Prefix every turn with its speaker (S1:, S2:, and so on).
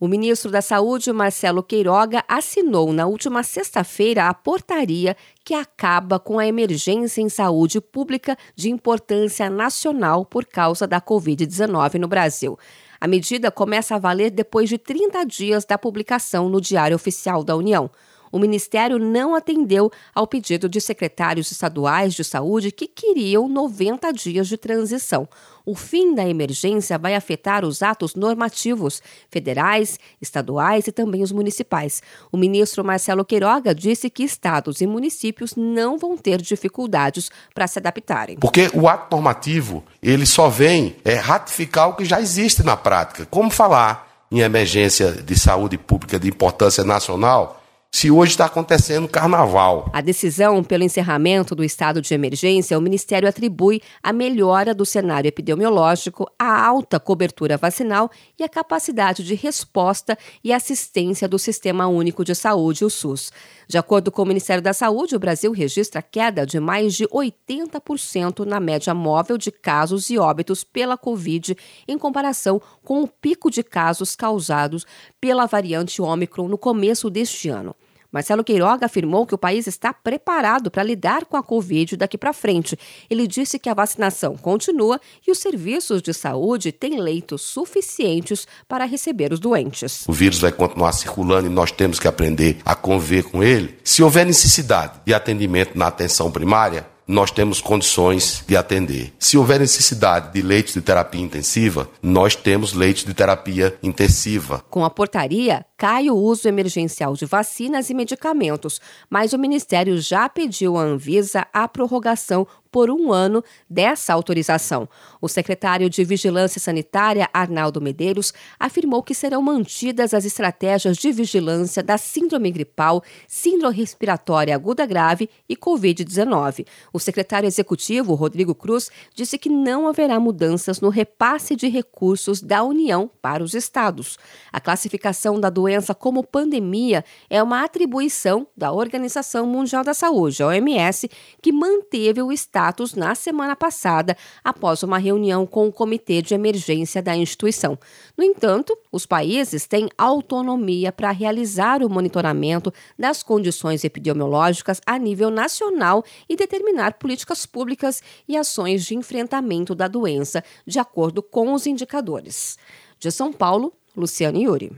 S1: O ministro da Saúde, Marcelo Queiroga, assinou na última sexta-feira a portaria que acaba com a emergência em saúde pública de importância nacional por causa da Covid-19 no Brasil. A medida começa a valer depois de 30 dias da publicação no Diário Oficial da União o Ministério não atendeu ao pedido de secretários estaduais de saúde que queriam 90 dias de transição. O fim da emergência vai afetar os atos normativos federais, estaduais e também os municipais. O ministro Marcelo Queiroga disse que estados e municípios não vão ter dificuldades para se adaptarem.
S2: Porque o ato normativo, ele só vem é, ratificar o que já existe na prática. Como falar em emergência de saúde pública de importância nacional se hoje está acontecendo carnaval.
S1: A decisão pelo encerramento do estado de emergência, o Ministério atribui a melhora do cenário epidemiológico, a alta cobertura vacinal e a capacidade de resposta e assistência do Sistema Único de Saúde, o SUS. De acordo com o Ministério da Saúde, o Brasil registra queda de mais de 80% na média móvel de casos e óbitos pela Covid em comparação com o pico de casos causados pela variante Ômicron no começo deste ano. Marcelo Queiroga afirmou que o país está preparado para lidar com a Covid daqui para frente. Ele disse que a vacinação continua e os serviços de saúde têm leitos suficientes para receber os doentes.
S2: O vírus vai continuar circulando e nós temos que aprender a conviver com ele. Se houver necessidade de atendimento na atenção primária, nós temos condições de atender. Se houver necessidade de leitos de terapia intensiva, nós temos leitos de terapia intensiva.
S1: Com a portaria, cai o uso emergencial de vacinas e medicamentos, mas o Ministério já pediu à Anvisa a prorrogação por um ano dessa autorização. O secretário de Vigilância Sanitária, Arnaldo Medeiros, afirmou que serão mantidas as estratégias de vigilância da síndrome gripal, síndrome respiratória aguda grave e Covid-19. O secretário executivo, Rodrigo Cruz, disse que não haverá mudanças no repasse de recursos da União para os estados. A classificação da doença como pandemia é uma atribuição da Organização Mundial da Saúde, a OMS, que manteve o status na semana passada, após uma reunião com o Comitê de Emergência da instituição. No entanto, os países têm autonomia para realizar o monitoramento das condições epidemiológicas a nível nacional e determinar políticas públicas e ações de enfrentamento da doença, de acordo com os indicadores. De São Paulo, Luciane Yuri.